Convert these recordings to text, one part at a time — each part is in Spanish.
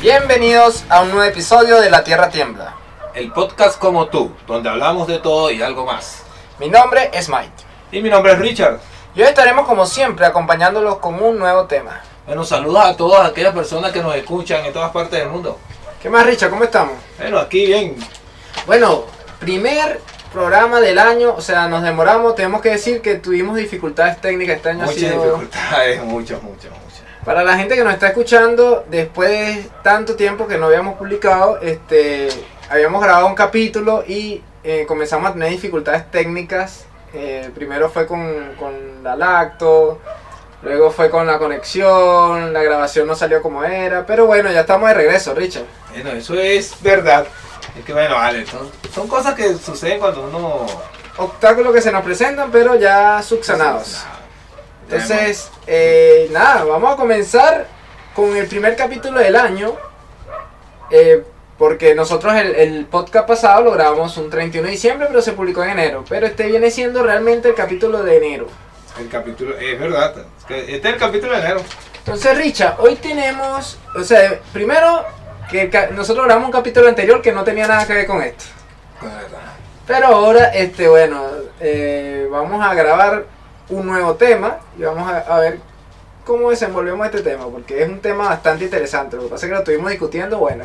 Bienvenidos a un nuevo episodio de La Tierra Tiembla. El podcast como tú, donde hablamos de todo y algo más. Mi nombre es Mike. Y mi nombre es Richard. Y hoy estaremos como siempre acompañándolos con un nuevo tema. Bueno, saludos a todas aquellas personas que nos escuchan en todas partes del mundo. ¿Qué más, Richard? ¿Cómo estamos? Bueno, aquí bien. Bueno, primer programa del año, o sea, nos demoramos, tenemos que decir que tuvimos dificultades técnicas este año. ha Muchas sido- dificultades, muchas, muchas, muchas. Para la gente que nos está escuchando, después de tanto tiempo que no habíamos publicado, este, habíamos grabado un capítulo y eh, comenzamos a tener dificultades técnicas. Eh, primero fue con, con la lacto, luego fue con la conexión, la grabación no salió como era, pero bueno, ya estamos de regreso, Richard. Bueno, eso es verdad. Es que bueno, vale, son, son cosas que suceden cuando uno... Obstáculos que se nos presentan, pero ya subsanados. Entonces, eh, nada, vamos a comenzar con el primer capítulo del año. eh, porque nosotros el, el podcast pasado lo grabamos un 31 de diciembre, pero se publicó en enero. Pero este viene siendo realmente el capítulo de enero. El capítulo, es verdad. Este es el capítulo de enero. Entonces, Richa, hoy tenemos. O sea, primero, que nosotros grabamos un capítulo anterior que no tenía nada que ver con esto. Pero ahora, este, bueno, eh, vamos a grabar un nuevo tema y vamos a, a ver cómo desenvolvemos este tema, porque es un tema bastante interesante. Lo que pasa es que lo estuvimos discutiendo, bueno,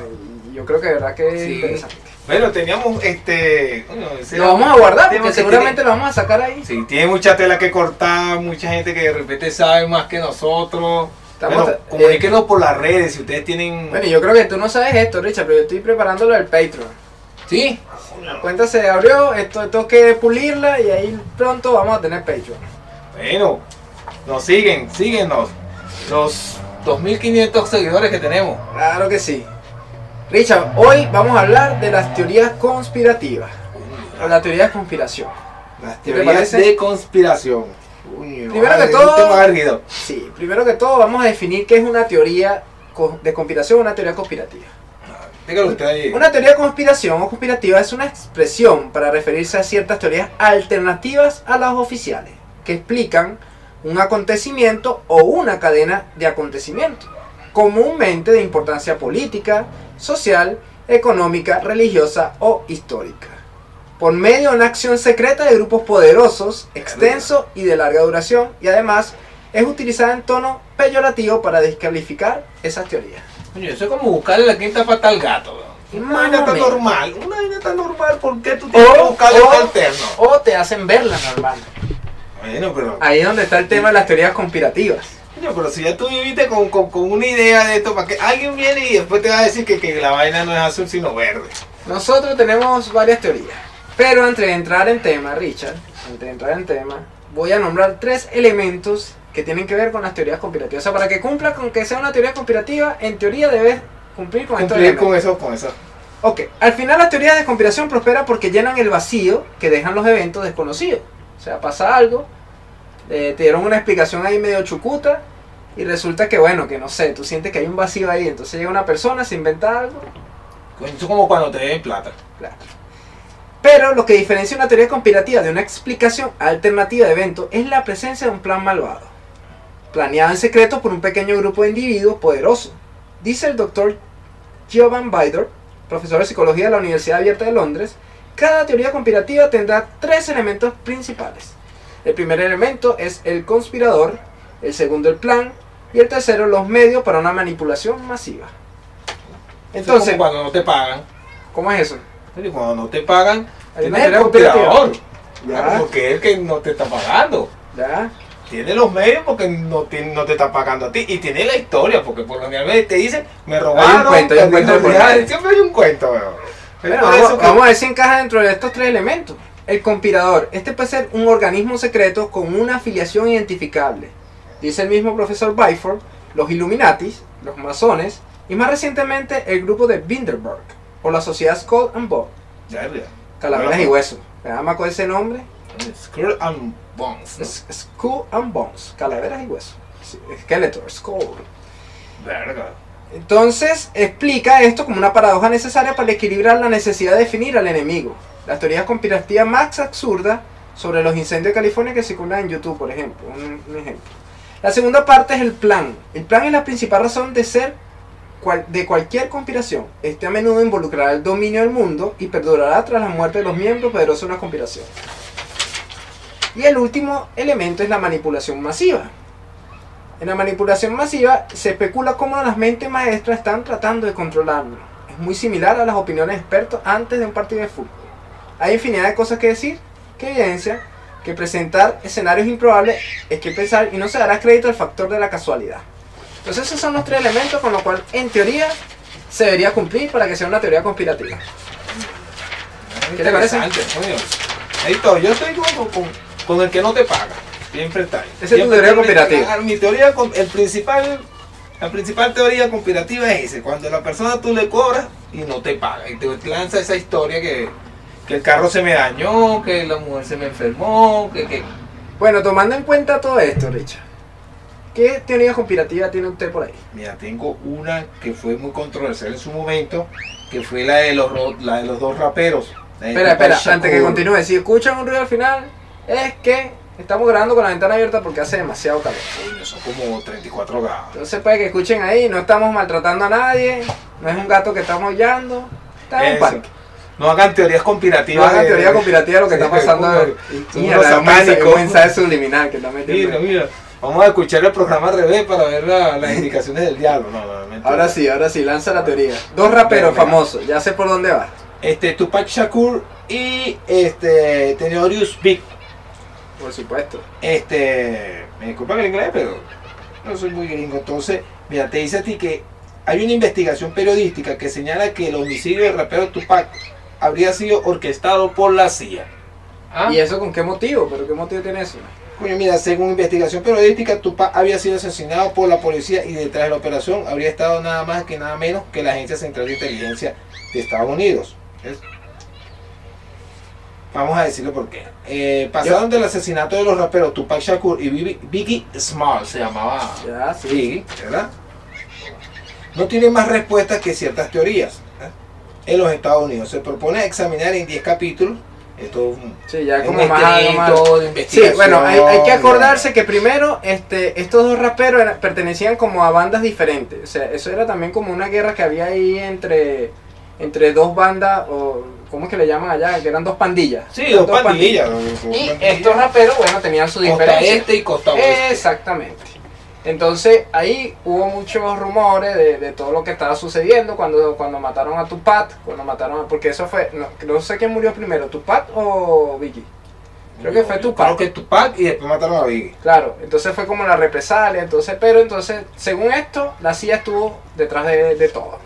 y yo creo que de verdad que es interesante. Bueno, teníamos este... bueno, Lo vamos a guardar porque que seguramente lo vamos a sacar ahí. sí, tiene mucha tela que cortar, mucha gente que de repente sabe más que nosotros. Estamos- bueno, eh, comuníquenos por las redes si ustedes tienen... Bueno, yo creo que tú no sabes esto, Richard, pero yo estoy preparándolo del Patreon. ¿Sí? La cuenta se abrió, esto tengo que pulirla y ahí pronto vamos a tener Patreon. Bueno, nos siguen, síguenos. Los 2.500 seguidores que tenemos. Claro que sí. Richard, hoy vamos a hablar de las teorías conspirativas, o la teoría de conspiración. Las ¿Qué te teorías de conspiración. Uy, Primero vale, que todo- un tema erguido. Sí, primero que todo vamos a definir qué es una teoría de conspiración o una teoría conspirativa. Dígalo usted ahí. Una teoría de conspiración o conspirativa es una expresión para referirse a ciertas teorías alternativas a las oficiales, que explican un acontecimiento o una cadena de acontecimientos, comúnmente de importancia política, social, económica, religiosa o histórica, por medio de una acción secreta de grupos poderosos, extenso y de larga duración, y además es utilizada en tono peyorativo para descalificar esas teorías. Coño, eso es como buscarle la quinta pata al gato. Una vaina tan normal. Una vaina tan normal. ¿Por qué tú tienes que O, buscarle o- un alterno? o te hacen verla normal. Bueno, pero. Ahí es donde está el tema de las teorías conspirativas. Coño, pero si ya tú viviste con, con, con una idea de esto, para que alguien viene y después te va a decir que, que la vaina no es azul sino verde. Nosotros tenemos varias teorías. Pero antes de entrar en tema, Richard, antes de entrar en tema, voy a nombrar tres elementos que tienen que ver con las teorías conspirativas. O sea, para que cumpla con que sea una teoría conspirativa, en teoría debes cumplir con Cumplir con eso, con eso. Ok, al final las teorías de conspiración prosperan porque llenan el vacío que dejan los eventos desconocidos. O sea, pasa algo, eh, te dieron una explicación ahí medio chucuta y resulta que, bueno, que no sé, tú sientes que hay un vacío ahí, entonces llega una persona, se inventa algo, Eso es como cuando te den plata. claro. Pero lo que diferencia una teoría conspirativa de una explicación alternativa de eventos es la presencia de un plan malvado, planeado en secreto por un pequeño grupo de individuos poderosos. Dice el doctor Giovanni Baidor, profesor de psicología de la Universidad Abierta de Londres, cada teoría conspirativa tendrá tres elementos principales. El primer elemento es el conspirador, el segundo el plan y el tercero los medios para una manipulación masiva. Entonces, cuando no te pagan, ¿cómo es eso? cuando no te pagan, tienes el conspirador. Ya. Porque es el que no te está pagando. ¿Ya? Tiene los medios porque no, tiene- no te está pagando a ti. Y tiene la historia, porque por lo general te dicen, me robaron. hay un cuento. Siempre hay un cuento, weón. Vamos, eso que- vamos a ver si encaja dentro de estos tres elementos. El conspirador. Este puede ser un organismo secreto con una afiliación identificable. Dice el mismo profesor Byford, los Illuminatis, los masones y más recientemente el grupo de Bilderberg o la sociedad Skull and Bones, calaveras y huesos. ¿Me llama con ese nombre? Skull and Bones. Skull and Bones, calaveras y huesos. Skeletor, Skull. Verga. Entonces explica esto como una paradoja necesaria para equilibrar la necesidad de definir al enemigo. Las teorías conspirativas más absurdas sobre los incendios de California que circulan en YouTube, por ejemplo. Un, ejemplo. La segunda parte es el plan. El plan es la principal razón de ser de cualquier conspiración. Este a menudo involucrará el dominio del mundo y perdurará tras la muerte de los miembros poderosos de una conspiración. Y el último elemento es la manipulación masiva. En la manipulación masiva se especula cómo las mentes maestras están tratando de controlarlo. Es muy similar a las opiniones de expertos antes de un partido de fútbol. Hay infinidad de cosas que decir, que evidencia que presentar escenarios improbables es que pensar y no se dará crédito al factor de la casualidad. Entonces esos son los tres elementos con los cuales en teoría se debería cumplir para que sea una teoría conspirativa. ¿Qué te parece? Coño. Editor, yo estoy con, con, con el que no te paga. Siempre. Esa es tu teoría conspirativa. Claro, Mi teoría, el principal, la principal teoría conspirativa es ese. Cuando la persona tú le cobras y no te paga. Y te lanza esa historia que, que el carro se me dañó, que la mujer se me enfermó, que... que Bueno, tomando en cuenta todo esto, Richard, ¿qué teoría conspirativa tiene usted por ahí? Mira, tengo una que fue muy controversial en su momento, que fue la de los, la de los dos raperos. Espera, espera, antes que continúe, si escuchan un ruido al final, es que estamos grabando con la ventana abierta porque hace demasiado calor. Coño, son como 34 grados. Entonces puede que escuchen ahí, no estamos maltratando a nadie, no es un gato que estamos hollando, está en un parque. No hagan teorías No conspirativas. hagan de- teoría conspirativa de lo que Sí, está pasando. los es un mensaje- subliminal que está metiendo. Mira, mira. Vamos a escuchar el programa al revés para ver la- las indicaciones del diablo. No, no. Ahora sí, ahora sí, lanza la teoría. Dos raperos famosos, ya sé por dónde va. Este, Tupac Shakur y este, Tenorius Big. Por supuesto. Este, me disculpan el inglés, pero no soy muy gringo. Entonces, mira, te dice a ti que hay una investigación periodística que señala que el homicidio del rapero Tupac habría sido orquestado por la CIA. ¿Ah? ¿Y eso con qué motivo? ¿Pero qué motivo tiene eso? Coño, mira, según investigación periodística, Tupac había sido asesinado por la policía y detrás de la operación habría estado nada más que nada menos que la Agencia Central de Inteligencia de Estados Unidos. ¿Ves? Vamos a decirlo por qué. Eh, pasaron del asesinato de los raperos Tupac Shakur y Biggie, Small, se llamaba Ya, sí. Biggie, ¿verdad? No tiene más respuestas que ciertas teorías. ¿eh? En los Estados Unidos se propone examinar en 10 capítulos. Esto es un, Sí, ya como más, más- de Sí, investigación. bueno, hay, hay que acordarse que primero este, estos dos raperos eran- pertenecían como a bandas diferentes. O sea, eso era también como una guerra que había ahí entre, entre dos bandas, o ¿cómo es que le llaman allá? Que eran dos pandillas. Sí, Eran dos pandillas. Y pandillas. estos raperos, bueno, tenían su Costa diferencia. este y costa oeste. Exactamente. Entonces ahí hubo muchos rumores de, de todo lo que estaba sucediendo cuando, cuando mataron a Tupac, cuando mataron a- porque eso fue, no, no sé quién murió primero, Tupac o Biggie. Creo que fue Tupac. Creo que Tupac y después mataron a Biggie. Claro, entonces fue como la represalia, entonces, pero entonces, según esto, la CIA estuvo detrás de, de todo.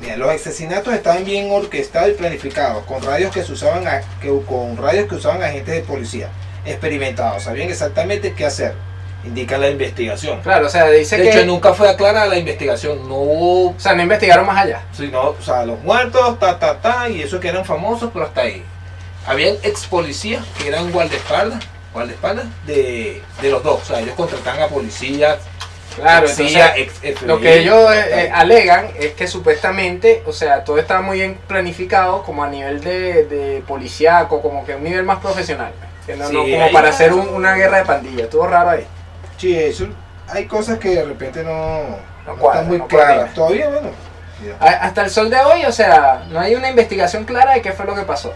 Mira, los asesinatos estaban bien orquestados y planificados, con radios que se usaban a- que, con radios que usaban agentes de policía experimentados, sabían exactamente qué hacer. Indica la investigación. Claro, o sea, dice de que, hecho, nunca fue aclarada la investigación, no hubo, o sea, no investigaron más allá. sino, o sea, los muertos, ta, ta, ta, y eso que eran famosos, pero hasta ahí. Habían ex policías que eran guardaespaldas, guardaespaldas de, de los dos, o sea, ellos contrataban a policías, Claro, ex entonces, ex Lo que ellos eh, eh, alegan es que supuestamente, o sea, todo estaba muy bien planificado como a nivel de, de policíaco, como que un nivel más profesional. Que no, Sí, no como para hacer un- una guerra de pandillas. Estuvo raro ahí. Sí, eso, hay cosas que de repente no, no están muy no claras. Todavía, bueno. A- hasta el sol de hoy, o sea, no hay una investigación clara de qué fue lo que pasó.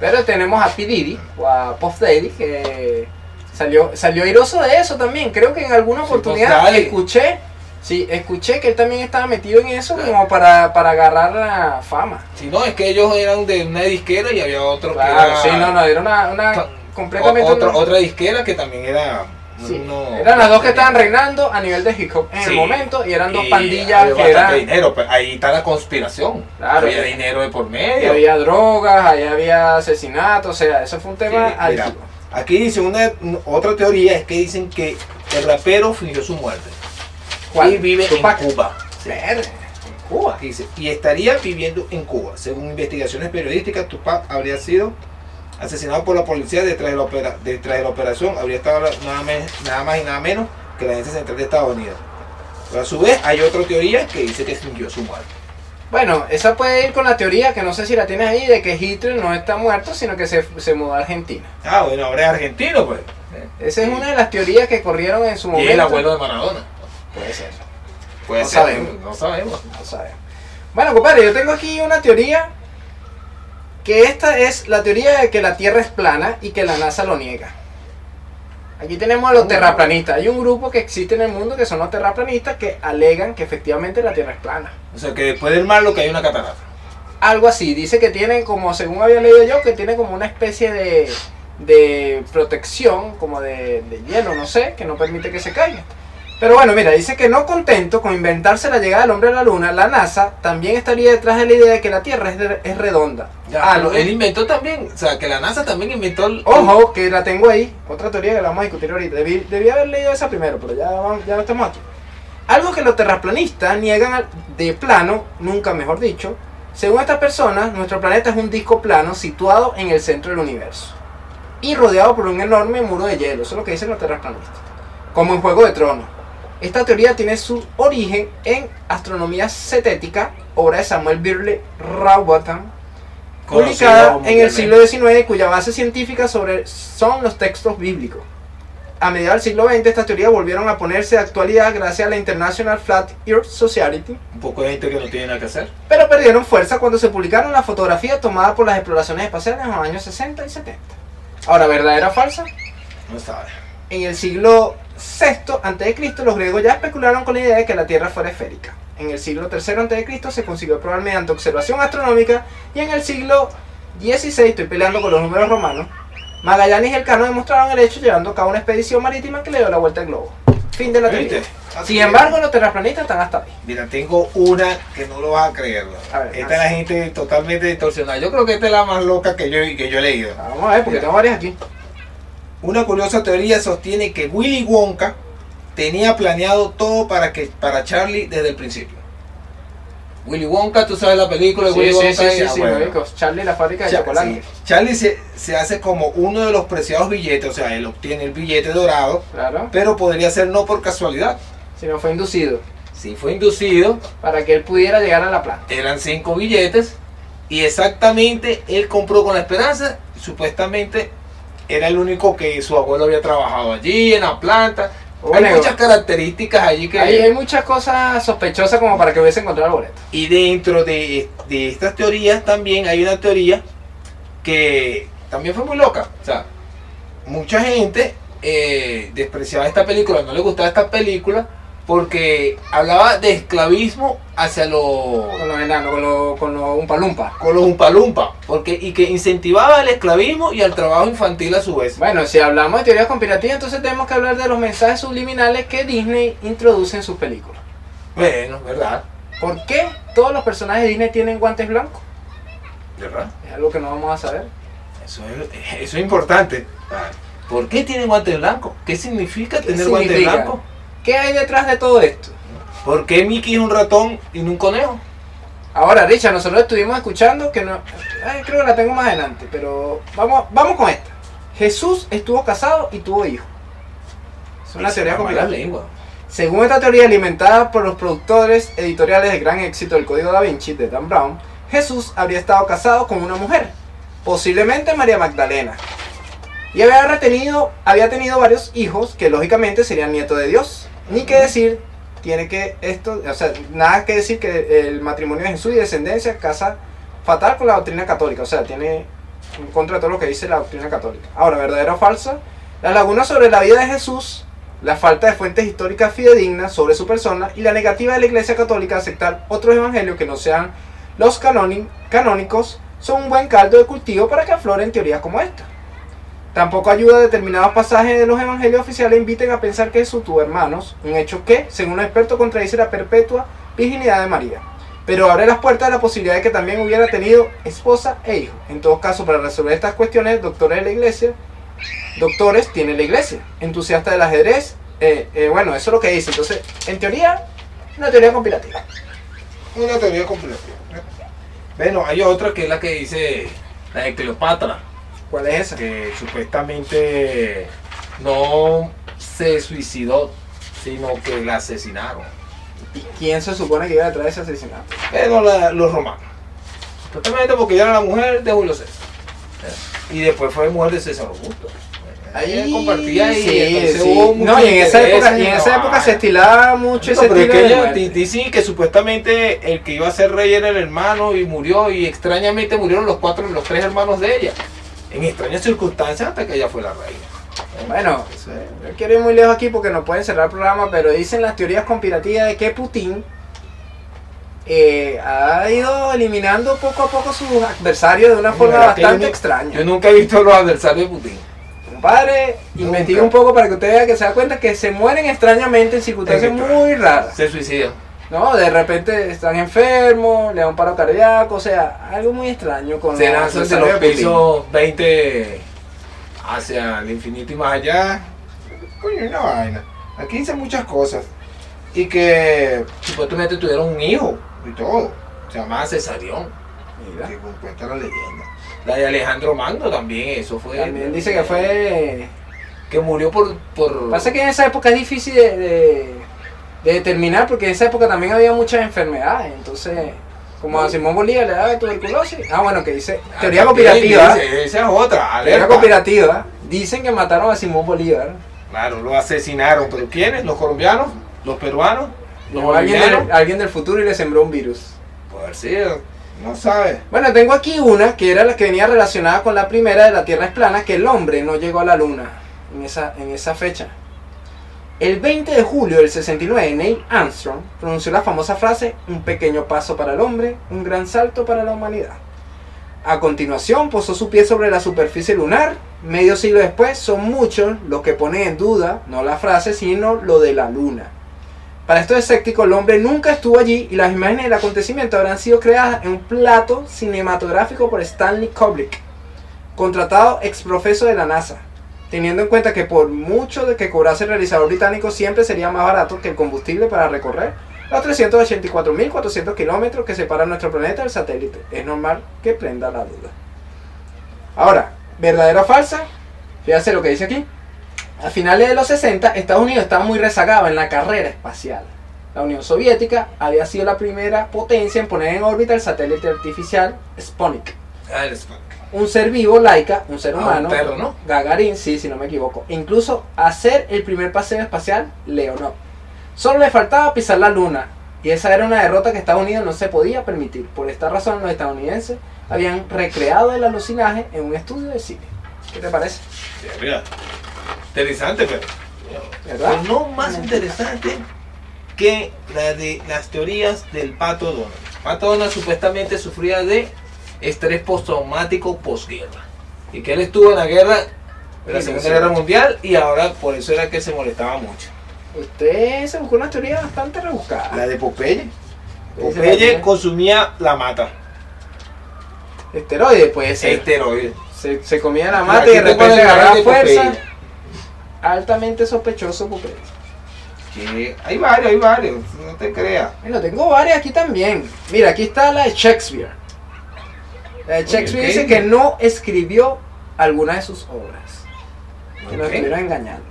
Pero tenemos a P. Diddy, o a Puff Daddy, que salió, salió airoso de eso también. Creo que en alguna Sí, oportunidad escuché, sí, escuché que él también estaba metido en eso como para, para agarrar la fama. Si no, es que ellos eran de una disquera y había otro Claro, que era sí, no, no, era una, una completamente... o- otra, una- otra disquera que también era sí, no- eran las dos que estaban reinando a nivel de hip hop en el Sí. momento y eran dos y pandillas que eran... dinero, pero ahí está la conspiración. Claro. había dinero de por Y medio. había drogas, ahí había asesinatos, o sea, eso fue un tema Sí, mira. Aquí dice una otra teoría es que dicen que el rapero fingió su muerte ¿Cuál? y vive Tupac. en Cuba. Verga, en Cuba. Dice, y estaría viviendo en Cuba. Según investigaciones periodísticas, Tupac habría sido asesinado por la policía detrás de la, opera- detrás de la operación. Habría estado nada, nada más y nada menos que la Agencia Central de Estados Unidos. Pero a su vez, hay otra teoría que dice que fingió su muerte. Bueno, esa puede ir con la teoría, que no sé si la tienes ahí, de que Hitler no está muerto, sino que se, se mudó a Argentina. Ah, bueno, ahora es argentino, pues. Esa es una de las teorías que corrieron en su Y momento. el abuelo de Maradona. Puede ser. Puede No ser, sabemos. no sabemos. No sabemos. Bueno, compadre, yo tengo aquí una teoría que esta es la teoría de que la Tierra es plana y que la NASA lo niega. Aquí tenemos a los terraplanistas. Hay un grupo que existe en el mundo que son los terraplanistas que alegan que efectivamente la Tierra es plana. O sea, que después del mar lo que hay una catarata. Algo así, dice que tienen como, según había leído yo, que tiene como una especie de, de protección, como de, de hielo, no sé, que no permite que se caiga. Pero bueno, mira, dice que no contento con inventarse la llegada del hombre a la luna, la NASA también estaría detrás de la idea de que la Tierra es, de- es redonda. Ya, Algo- pero él inventó también, o sea, que la NASA también inventó el... Ojo, que la tengo ahí, otra teoría que la vamos a discutir ahorita. Debí, debí haber leído esa primero, pero ya, vamos- ya no estamos aquí. Algo que los terraplanistas niegan de plano, nunca mejor dicho. Según estas personas, nuestro planeta es un disco plano situado en el centro del universo y rodeado por un enorme muro de hielo. Eso es lo que dicen los terraplanistas. Como en Juego de Tronos. Esta teoría tiene su origen en Astronomía Cetética, obra de Samuel Birley Rowbotham, publicada en el siglo XIX cuya base científica sobre son los textos bíblicos. A mediados del siglo XX estas teorías volvieron a ponerse de actualidad gracias a la International Flat Earth Society, Un poco de gente que no tiene nada que hacer. pero perdieron fuerza cuando se publicaron las fotografías tomadas por las exploraciones espaciales en los años 60 y 70. Ahora, ¿verdadera o falsa? No sabe. En el siglo VI a.C. los griegos ya especularon con la idea de que la Tierra fuera esférica. En el siglo III a.C. se consiguió probar mediante observación astronómica y en el siglo XVI, estoy peleando con los números romanos, Magallanes y Elcano demostraron el hecho llevando a cabo una expedición marítima que le dio la vuelta al globo. Fin de la teoría. Sin embargo, los terraplanistas están hasta ahí. Mira, tengo una que no lo vas a creer. A ver, esta es la gente totalmente distorsionada. Yo creo que esta es la más loca que yo, que yo he leído. Vamos a ver, porque Mira. tengo varias aquí. Una curiosa teoría sostiene que Willy Wonka tenía planeado todo para que para Charlie desde el principio. Willy Wonka, tú sabes la película de Sí, Willy sí, Wonka. sí, sí, Ah, sí, bueno. Charlie la fábrica de chocolate. sí. Charlie se, se hace como uno de los preciados billetes, o sea, él obtiene el billete dorado, Claro. pero podría ser no por casualidad. Si no fue inducido. Si fue inducido, Para que él pudiera llegar a la planta. eran cinco billetes y exactamente él compró con la esperanza, supuestamente era el único que su abuelo había trabajado allí en la planta. Hay muchas características allí que... Hay, hay muchas cosas sospechosas como para que hubiese encontrado el boleto. Y dentro de, de estas teorías también hay una teoría que también fue muy loca. O sea, mucha gente eh, despreciaba esta película, no le gustaba esta película porque hablaba de esclavismo hacia los Con los enanos, con los con los umpalumpa. con los umpalumpa, porque y que incentivaba el esclavismo y al trabajo infantil a su vez. Bueno, si hablamos de teorías conspirativas, entonces tenemos que hablar de los mensajes subliminales que Disney introduce en sus películas. Bueno, ¿verdad? ¿Por qué todos los personajes de Disney tienen guantes blancos? ¿Verdad? Es algo que no vamos a saber. Eso es, eso es importante. ¿Por qué tienen guantes blancos? ¿Qué significa ¿Qué tener guantes blancos? ¿Qué hay detrás de todo esto? ¿Por qué Mickey es un ratón y no un conejo? Ahora, Richard, nosotros estuvimos escuchando que no. ay, creo que la tengo más adelante, pero vamos, vamos con esta. Jesús estuvo casado y tuvo hijos. Es una teoría lengua. Según esta teoría alimentada por los productores editoriales de gran éxito del Código Da Vinci de Dan Brown, Jesús habría estado casado con una mujer, posiblemente María Magdalena, y había retenido, había tenido varios hijos que lógicamente serían nietos de Dios. Ni que decir, tiene que esto, o sea, nada que decir que el matrimonio de Jesús y descendencia casa fatal con la doctrina católica, o sea, tiene en contra todo lo que dice la doctrina católica. Ahora, verdadera o falsa, las lagunas sobre la vida de Jesús la falta de fuentes históricas fidedignas sobre su persona y la negativa de la Iglesia Católica a aceptar otros evangelios que no sean los canónicos son un buen caldo de cultivo para que afloren teorías como esta. Tampoco ayuda a determinados pasajes de los evangelios oficiales inviten a pensar que Jesús tuvo hermanos, un hecho que, según un experto, contradice la perpetua virginidad de María. Pero abre las puertas a la posibilidad de que también hubiera tenido esposa e hijo. En todo caso, para resolver estas cuestiones, doctores de la iglesia doctores tiene la iglesia, entusiasta del ajedrez. eh, eh, bueno, eso es lo que dice. Entonces, en teoría, una teoría conspirativa. Una teoría completa. Bueno, hay otra que es la que dice la de Cleopatra, ¿Cuál es esa? que supuestamente no se suicidó, sino que la asesinaron. ¿Y quién se supone que iba detrás de ese asesinato? Pero la- los romanos. Totalmente porque ella era la mujer de Julio César. Y después fue mujer de César Augusto. Ahí compartía y sí, entonces sí. hubo No, muchos y en esa época, intereses y en la esa época vaina. se estilaba mucho No, ese pero es que dicen que supuestamente el que iba a ser rey era el hermano y murió y extrañamente murieron los cuatro, los tres hermanos de ella. En extrañas circunstancias hasta que ella fue la reina. Bueno, es. no quiero ir muy lejos aquí porque no pueden cerrar el programa, pero dicen las teorías conspirativas de que Putin eh, ha ido eliminando poco a poco sus adversarios de una forma Mira, yo bastante extraña. Yo nunca he visto los adversarios de Putin. Compadre, investigue un poco para que usted vea que se da cuenta que se mueren extrañamente en circunstancias muy raras. Se suicidan. No, de repente están enfermos, le da un paro cardíaco, o sea, algo muy extraño con Se lanzan de los pisos 20 hacia el infinito y más allá. Coño, una vaina. Aquí dicen muchas cosas. Y que supuestamente tuvieron un hijo y todo. Se llamaba Cesarión. Mira. Que cuenta la leyenda. La de Alejandro Magno también, eso fue. También dice que fue Que murió por. por Pasa que en esa época es difícil de, de- de determinar porque en esa época también había muchas enfermedades. Entonces, como a Simón Bolívar le daba tuberculosis. Ah, bueno, que dice Ah, teoría conspirativa. dice, Esa es otra. Teoría alerta. conspirativa. Dicen que mataron a Simón Bolívar. Claro, lo asesinaron. ¿Pero quiénes? ¿Los colombianos? ¿Los peruanos? ¿Los O alguien del, alguien del futuro y le sembró un virus. Haber sido. No sabe. Bueno, tengo aquí una que era la que venía relacionada con la primera de la Tierra es plana, que el hombre no llegó a la luna en esa, en esa fecha. El 20 de julio del 69, Neil Armstrong pronunció la famosa frase, un pequeño paso para el hombre, un gran salto para la humanidad. A continuación, posó su pie sobre la superficie lunar. Medio siglo después, son muchos los que ponen en duda, no la frase, sino lo de la luna. Para estos escépticos, el hombre nunca estuvo allí y las imágenes del acontecimiento habrán sido creadas en un plato cinematográfico por Stanley Kubrick, contratado ex profeso de la NASA, teniendo en cuenta que por mucho de que cobrase el realizador británico siempre sería más barato que el combustible para recorrer los 384.400 kilómetros que separan nuestro planeta del satélite. Es normal que prenda la duda. Ahora, ¿verdadera o falsa? Fíjate lo que dice aquí. A finales de los 60, Estados Unidos estaba muy rezagado en la carrera espacial. La Unión Soviética había sido la primera potencia en poner en órbita el satélite artificial Sputnik. Ah. Un ser vivo, laica, un ser Ah, un humano, perro, ¿no? Gagarin, sí, si no me equivoco. Incluso hacer el primer paseo espacial, Leonov. Solo le faltaba pisar la luna. Y esa era una derrota que Estados Unidos no se podía permitir. Por esta razón, los estadounidenses habían recreado el alucinaje en un estudio de cine. ¿Qué te parece? Verga. Interesante, pero. ¿Verdad? Pero no más interesante que la de las teorías del pato Donald. Pato Donald supuestamente sufría de estrés postraumático posguerra. Y que él estuvo en la guerra, en la Y Segunda. Guerra Mundial, y ahora por eso era que se molestaba mucho. Usted se buscó una teoría bastante rebuscada. La de Popeye. ¿Qué dice Popeye consumía la mata. Esteroide puede ser. Esteroide. Se, se comía la mata y de repente agarraba fuerza. Popeye. Altamente sospechoso Popeye. Que hay varios, hay varios, no te creas. Bueno, tengo varias aquí también. Mira, aquí está la de Shakespeare. De Shakespeare dice que no escribió alguna de sus obras. Que nos Ok. estuvieron engañando.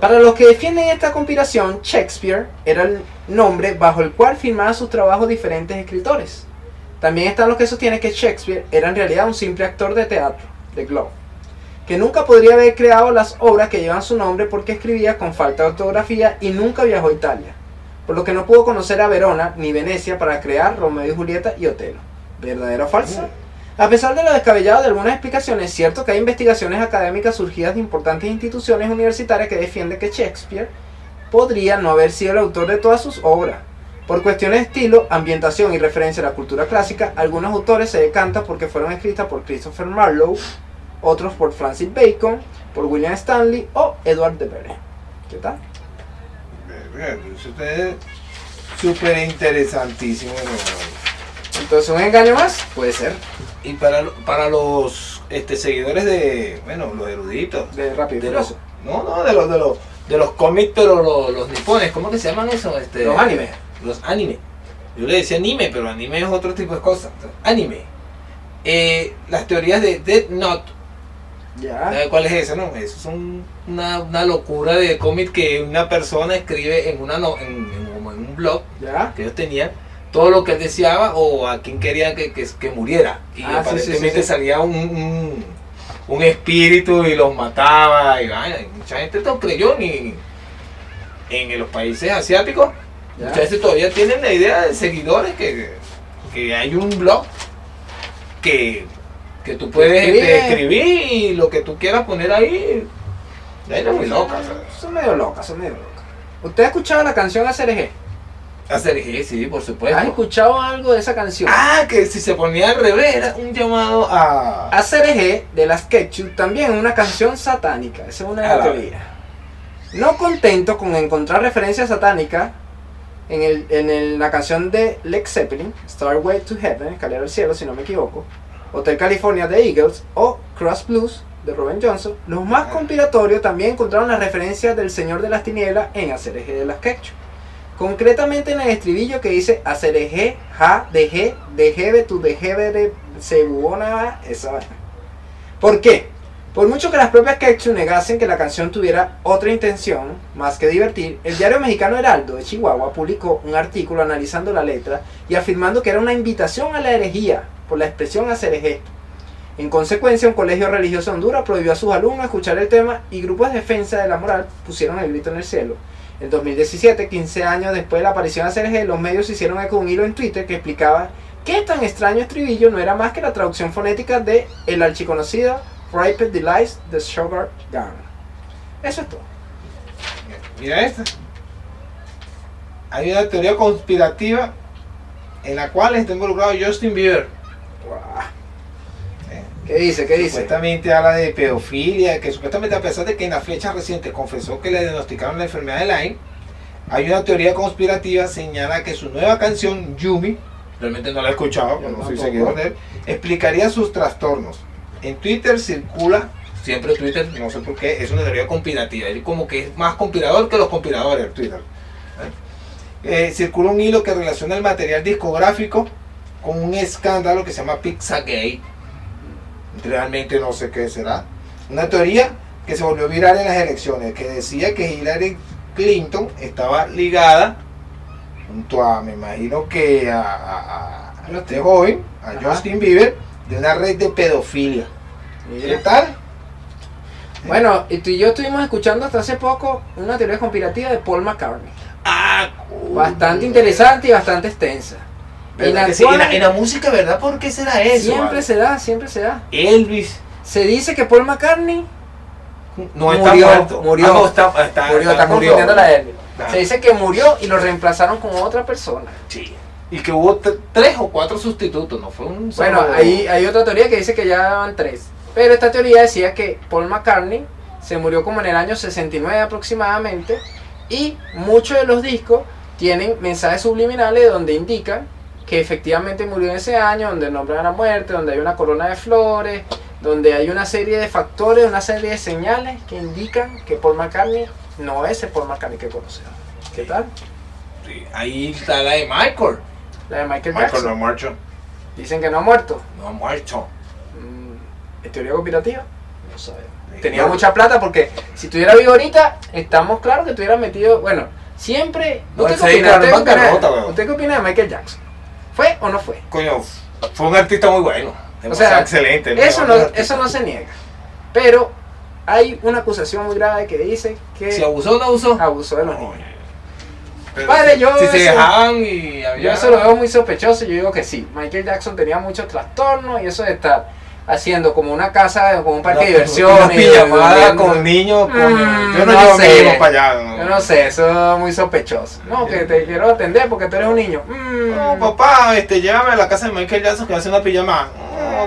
Para los que defienden esta conspiración, Shakespeare era el nombre bajo el cual firmaban sus trabajos diferentes escritores. También están los que sostienen que Shakespeare era en realidad un simple actor de teatro, de Globe, que nunca podría haber creado las obras que llevan su nombre porque escribía con falta de ortografía y nunca viajó a Italia, por lo que no pudo conocer a Verona ni Venecia para crear Romeo y Julieta y Otelo. ¿Verdadero o falso? A pesar de lo descabellado de algunas explicaciones, es cierto que hay investigaciones académicas surgidas de importantes instituciones universitarias que defienden que Shakespeare podría no haber sido el autor de todas sus obras. Por cuestiones de estilo, ambientación y referencia a la cultura clásica, algunos autores se decantan porque fueron escritas por Christopher Marlowe, otros por Francis Bacon, por William Stanley o Edward de Vere. ¿Qué tal? Súper interesantísimo. Entonces, ¿un engaño más? Puede ser. Y para, para los este, seguidores de, bueno, los eruditos. De Rápido De los, no, no, de los, de los, de los cómics, pero los, los nipones, ¿cómo que se llaman eso? Este, Los animes. Los anime. Yo le decía anime, pero anime es otro tipo de cosa. Anime. Eh, las teorías de Dead Note. Ya. ¿Sabe cuál es esa? No, eso es un- una, una locura de cómic que una persona escribe en, una no- en, en- en un blog Ya. que ellos tenían todo lo que él deseaba o a quien quería que, que, que muriera. Y Ah, sí, aparentemente sí, sí. salía un, un, un espíritu y los mataba y vaina. Y mucha gente no creyó ni en los países asiáticos. Ya. Muchas veces todavía tienen la idea de seguidores que, que hay un blog que, que tú puedes este, escribir y lo que tú quieras poner ahí. Es muy loca. Son medio locas, son medio locas. ¿Usted ha escuchado la canción ACRG? Hacer sí, sí, por supuesto. ¿Has escuchado algo de esa canción? Ah, que si se ponía al revés era un llamado a... ACRG de las Ketchup también una canción satánica, esa es una de A las la teorías. No contento con encontrar referencias satánicas en, el, en el- la canción de Led Zeppelin, Starway to Heaven, Escalera al Cielo, si no me equivoco, Hotel California de Eagles o Cross Blues de Robin Johnson, los más Ah. conspiratorios también encontraron las referencias del Señor de las Tinieblas en ACRG de las Ketchup. Concretamente en el estribillo que dice ACRG, Ja, DG, DGB, tu DGB, de Cebuona, esa vaina. ¿Por qué? Por mucho que las propias Ketchup negasen que la canción tuviera otra intención, más que divertir, el diario mexicano Heraldo de Chihuahua publicó un artículo analizando la letra y afirmando que era una invitación a la herejía por la expresión ACRG. En consecuencia, un colegio religioso de Honduras prohibió a sus alumnos escuchar el tema y grupos de defensa de la moral pusieron el grito en el cielo. En 2017, 15 años después de la aparición de ACRG, los medios hicieron eco un hilo en Twitter que explicaba que tan extraño estribillo no era más que la traducción fonética de el archiconocido Ripe Delights de Sugar Gun. Eso es todo. Mira esta. Hay una teoría conspirativa en la cual está involucrado Justin Bieber. ¿Qué dice? ¿Qué dice? Supuestamente habla de pedofilia, que supuestamente a pesar de que en la fecha reciente confesó que le diagnosticaron la enfermedad de Lyme, hay una teoría conspirativa señala que su nueva canción Yumi, realmente no la he escuchado, Yo no soy seguidor de él, explicaría sus trastornos. En Twitter circula, siempre Twitter, no sé por qué, es una teoría conspirativa, él como que es más conspirador que los conspiradores, Twitter. ¿eh? Eh, circula un hilo que relaciona el material discográfico con un escándalo que se llama Pizzagate. Realmente no sé qué será. Una teoría que se volvió viral en las elecciones, que decía que Hillary Clinton estaba ligada junto a, me imagino que a, a- a este joven, a Ajá. Justin Bieber, de una red de pedofilia. ¿Qué tal? Bueno, y tú y yo estuvimos escuchando hasta hace poco una teoría conspirativa de Paul McCartney. Ah, Bastante interesante y bastante extensa. En ¿Verdad la que sí? En, cual la, en la música, ¿verdad? ¿Por qué será eso? siempre vale? se da, siempre se da. Elvis Se dice que Paul McCartney no está Murió, muerto. murió. Ah, no, está, está, murió, está murió. confundiendo la Elvis. Se dice que murió y lo reemplazaron con otra persona. Sí. Y que hubo tres o cuatro sustitutos, no fue un. Bueno, hay, hay otra teoría que dice que ya van tres. Pero esta teoría decía que Paul McCartney se murió como en el año 69 aproximadamente. Y muchos de los discos tienen mensajes subliminales donde indican que efectivamente murió en ese año, donde nombran la muerte, donde hay una corona de flores, donde hay una serie de factores, una serie de señales que indican que Paul McCartney no es el Paul McCartney que conocemos. ¿Qué tal? Sí, Ahí está la de Michael. La de Michael Michael Jackson. no ha muerto. Dicen que no ha muerto. No ha muerto. Mm, ¿Es teoría conspirativa? No sabemos. Tenía mucha plata porque si estuviera vivo ahorita, estamos claros que estuviera metido. Bueno, siempre. No. ¿Usted qué opina de Michael Jackson? ¿Fue o no fue? Coño, fue un artista muy bueno. O sea, excelente. el Eso no, eso no se niega. Pero hay una acusación muy grave que dice que Si abusó o no abusó. abusó de los niños. Pero Padre, si- yo Si se dejaban y había. Yo eso lo veo muy sospechoso y yo digo que sí. Michael Jackson tenía muchos trastornos y eso de estar haciendo como una casa, como un parque de diversiones. Una pijamada con niños. coño. Mm, Yo no, no sé. para allá. Yo no sé, eso es muy sospechoso. No, que te quiero atender porque tú eres un niño. Mm, No, papá, este, llévame a la casa de Michael Jackson que va a hacer una pijamada.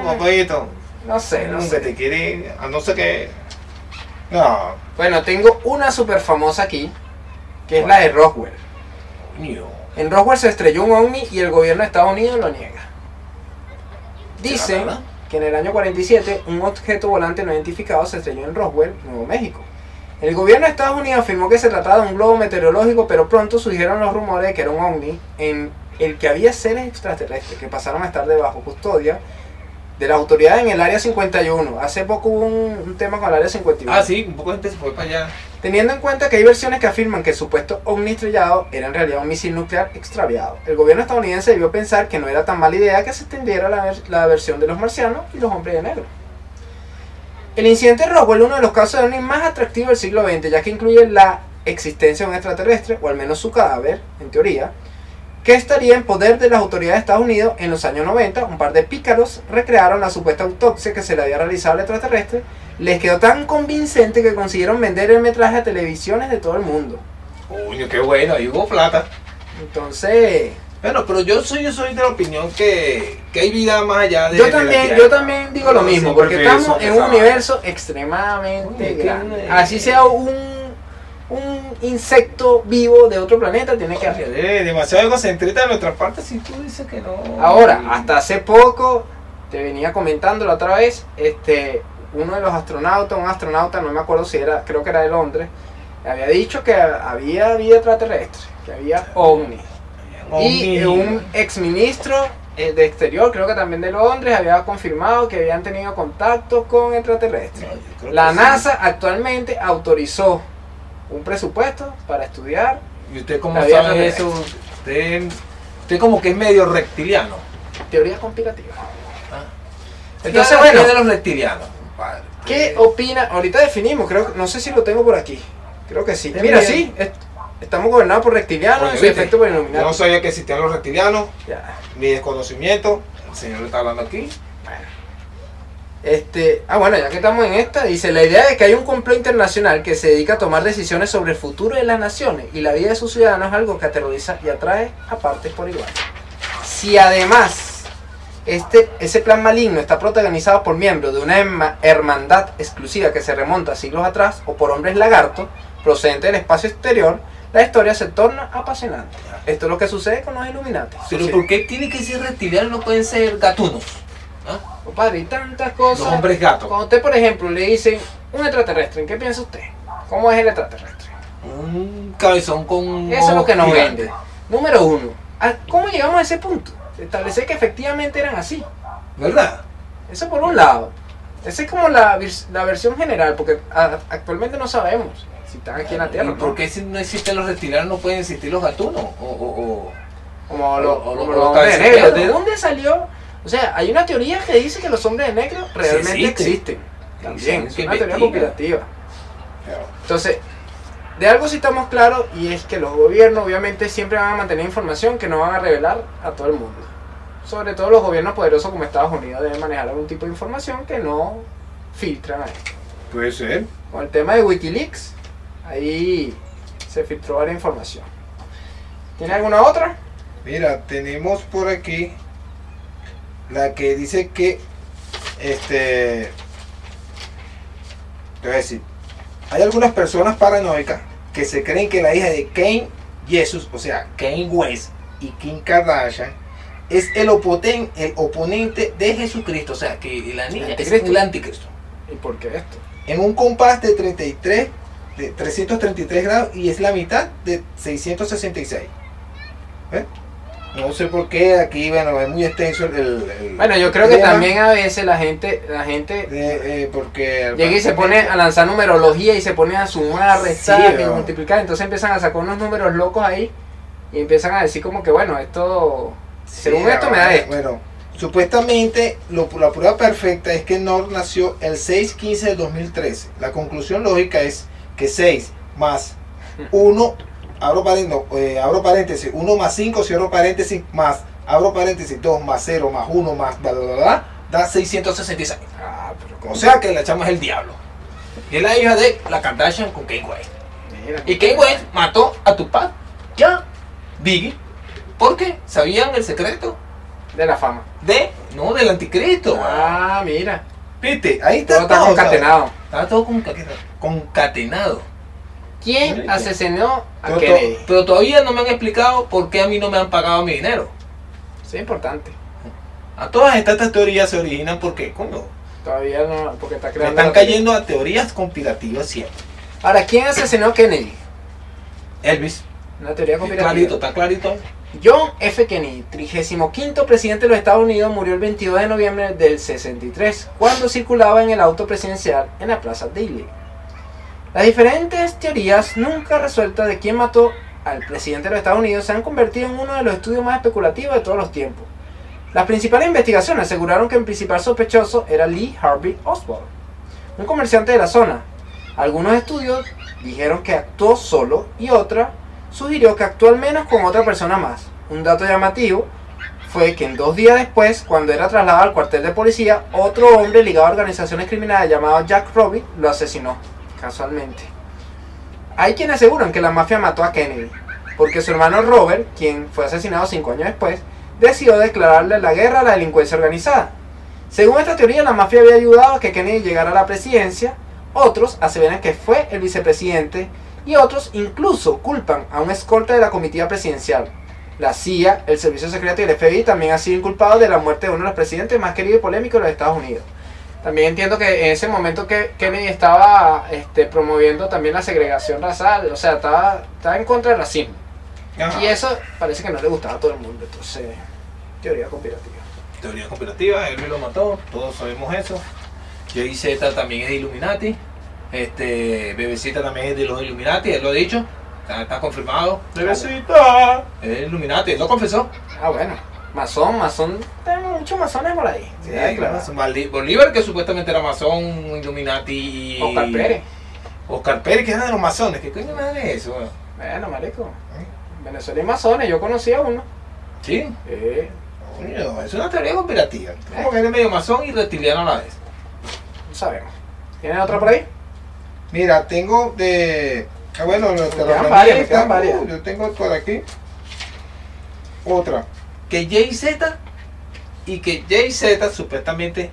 No, papito. no sé, no Nunca sé. te quiere, a no sé qué. No. Bueno, tengo una súper famosa aquí, que es la de Roswell. Coño. En Roswell se estrelló un ovni y el gobierno de Estados Unidos lo niega. Dicen? Que en el año 47 un objeto volante no identificado se estrelló en Roswell, Nuevo México. El gobierno de Estados Unidos afirmó que se trataba de un globo meteorológico, pero pronto surgieron los rumores de que era un ovni en el que había seres extraterrestres que pasaron a estar debajo custodia de las autoridades en el área 51. Hace poco hubo un, un tema con el área 51. Ah, sí, un poco de gente se fue para allá. Teniendo en cuenta que hay versiones que afirman que el supuesto ovni estrellado era en realidad un misil nuclear extraviado, el gobierno estadounidense debió pensar que no era tan mala idea que se extendiera la, la versión de los marcianos y los hombres de negro. El incidente de Roswell es uno de los casos de ovnis más atractivos del siglo XX, ya que incluye la existencia de un extraterrestre, o al menos su cadáver, en teoría, que estaría en poder de las autoridades de Estados Unidos en los años 90. Un par de pícaros recrearon la supuesta autopsia que se le había realizado al extraterrestre. Les quedó tan convincente que consiguieron vender el metraje a televisiones de todo el mundo. Coño, qué bueno, ahí hubo plata. Entonces, Bueno, pero yo soy, yo soy de la opinión que, que hay vida más allá de. yo de la también, yo también digo lo mismo, porque estamos en un universo extremadamente qué grande. Así sea un, un insecto vivo de otro planeta, tiene que haber. Eh, demasiado egocentrista de nuestra parte si tú dices que no. Ahora, hasta hace poco, te venía comentando la otra vez, este, uno de los astronautas, un astronauta, no me acuerdo si era, creo que era de Londres, había dicho que había vida extraterrestre, que había ovnis. Y un exministro eh, de exterior, creo que también de Londres, había confirmado que habían tenido contacto con extraterrestres. No, La sí. NASA actualmente autorizó un presupuesto para estudiar ¿Y usted cómo sabe eso? Usted, usted como que es medio reptiliano. teorías conspirativas. Entonces, Entonces, bueno. de los reptilianos, compadre. ¿Qué Eh, opina? Ahorita definimos, creo que- no sé si lo tengo por aquí. Creo que sí. Mira, sí, est- estamos gobernados por reptilianos en su efecto Yo no sabía que existían los reptilianos, Ya. mi desconocimiento. El señor está hablando aquí. Este, ah, bueno, ya que estamos en esta, dice la idea de que hay un complot internacional que se dedica a tomar decisiones sobre el futuro de las naciones y la vida de sus ciudadanos es algo que aterroriza y atrae a partes por igual. Si además este, ese plan maligno está protagonizado por miembros de una herma- hermandad exclusiva que se remonta a siglos atrás o por hombres lagartos procedentes del espacio exterior, la historia se torna apasionante. Esto es lo que sucede con los Illuminati. Pero. ¿por qué tiene que ser reptiliano? No pueden ser gatunos. ¿Ah? Compadre, y tantas Los cosas. hombres gatos. Cuando usted, por ejemplo, le dicen un extraterrestre, ¿en qué piensa usted? ¿Cómo es el extraterrestre? Un cabezón con. Eso es lo que nos gigante. vende. Número uno, ¿a- ¿cómo llegamos a ese punto? Establecer que efectivamente eran así. ¿Verdad? Eso por un lado. Esa es como la, la versión general, porque a- actualmente no sabemos si están aquí en la Tierra. ¿Y ¿no? por qué si no existen los reptilianos no pueden existir los gatunos? O, o, o- Como los, o- los los de negro. ¿De dónde salió? O sea, hay una teoría que dice que los hombres de negro realmente existen. existen. También, es una teoría conspirativa. Entonces, de algo sí estamos claros y es que los gobiernos obviamente siempre van a mantener información que no van a revelar a todo el mundo. Sobre todo los gobiernos poderosos como Estados Unidos deben manejar algún tipo de información que no filtran a esto. Puede ser. Con el tema de Wikileaks, ahí se filtró varias información. ¿Tiene alguna otra? Mira, tenemos por aquí la que dice que este te voy a decir, hay algunas personas paranoicas que se creen que la hija de Kane Jesus, o sea, Kane West y Kim Kardashian es el, opoten- el oponente de Jesucristo, o sea, que la niña es el anticristo. ¿Y por qué esto? En un compás de 33 de 333 grados y es la mitad de 666. ¿Eh? No sé por qué aquí, bueno, es muy extenso el... Bueno, yo creo que tema también a veces la gente, la gente de, eh, porque llega y se pone a lanzar numerología y se pone a sumar, restar Sí, multiplicar. Entonces empiezan a sacar unos números locos ahí y empiezan a decir como que bueno, esto, según esto me da esto. Bueno, supuestamente lo- la prueba perfecta es que Nord nació el 6-15 del 2013. La conclusión lógica es que 6 más 1, abro paréntesis, eh, abro paréntesis 1 más 5, cierro paréntesis, más, abro paréntesis 2 más 0 más 1 más, bla, bla, bla, bla, da 666. Ah, pero O sea que la chama es el diablo. Y es la hija de la Kardashian con Kanye West. mira, Y Kanye West mató a Tupac, ya, Biggie, porque sabían el secreto de la fama. de, no, del anticristo. Ah, mira, Viste, ahí está todo está todo, concatenado. Está todo concatenado. concatenado. ¿Quién asesinó a Kennedy? pero todavía no me han explicado por qué a mí no me han pagado mi dinero. Eso es importante. A todas estas, teorías se originan porque, coño, Todavía no, porque está me creando. están cayendo a teorías conspirativas siempre. Ahora, ¿quién asesinó a Kennedy? Elvis, Una teoría conspirativa. clarito, está clarito. John F. Kennedy, 35 presidente de los Estados Unidos, murió el 22 de noviembre del 63, cuando circulaba en el auto presidencial en la Plaza Daly. Las diferentes teorías nunca resueltas de quién mató al presidente de los Estados Unidos se han convertido en uno de los estudios más especulativos de todos los tiempos. Las principales investigaciones aseguraron que el principal sospechoso era Lee Harvey Oswald, un comerciante de la zona. Algunos estudios dijeron que actuó solo y otra sugirió que actuó al menos con otra persona más. Un dato llamativo fue que en dos días después, cuando era trasladado al cuartel de policía, otro hombre ligado a organizaciones criminales llamado Jack Robbie lo asesinó, casualmente. Hay quienes aseguran que la mafia mató a Kennedy, porque su hermano Robert, quien fue asesinado cinco años después, decidió declararle la guerra a la delincuencia organizada. Según esta teoría, la mafia había ayudado a que Kennedy llegara a la presidencia, otros aseveran que fue el vicepresidente y otros incluso culpan a un escolta de la comitiva presidencial. La CIA, el Servicio Secreto y el FBI también han sido inculpados de la muerte de uno de los presidentes más queridos y polémicos de los Estados Unidos. También entiendo que en ese momento que Kennedy estaba este, promoviendo también la segregación racial, o sea, estaba, estaba en contra del racismo. Ajá. Y eso parece que no le gustaba a todo el mundo, entonces, teoría conspirativa. Teoría conspirativa, él lo mató, todos sabemos eso. Jay-Z también es de Illuminati. Este, Bebecita también es de los Illuminati, él lo ha dicho. Está, está confirmado. Bebecita es de Illuminati, él lo confesó. Ah, bueno, masón, masón, tenemos muchos masones por ahí. Sí, Sí, claro. Bolí- Bolívar, que supuestamente era masón, Illuminati y. Oscar Pérez. Oscar Pérez, que era de los masones. ¿Qué coño madre es eso? Bueno, marico. Venezuela y masones, yo conocí a uno. Sí, Eh, coño, es una teoría conspirativa. Como que eres medio masón y reptiliano a la vez. no sabemos. ¿Tienen otra por ahí? Mira, tengo de. Ah, bueno, los varias, varias. Uh, yo tengo por aquí otra. Que Jay-Z y que Jay-Z supuestamente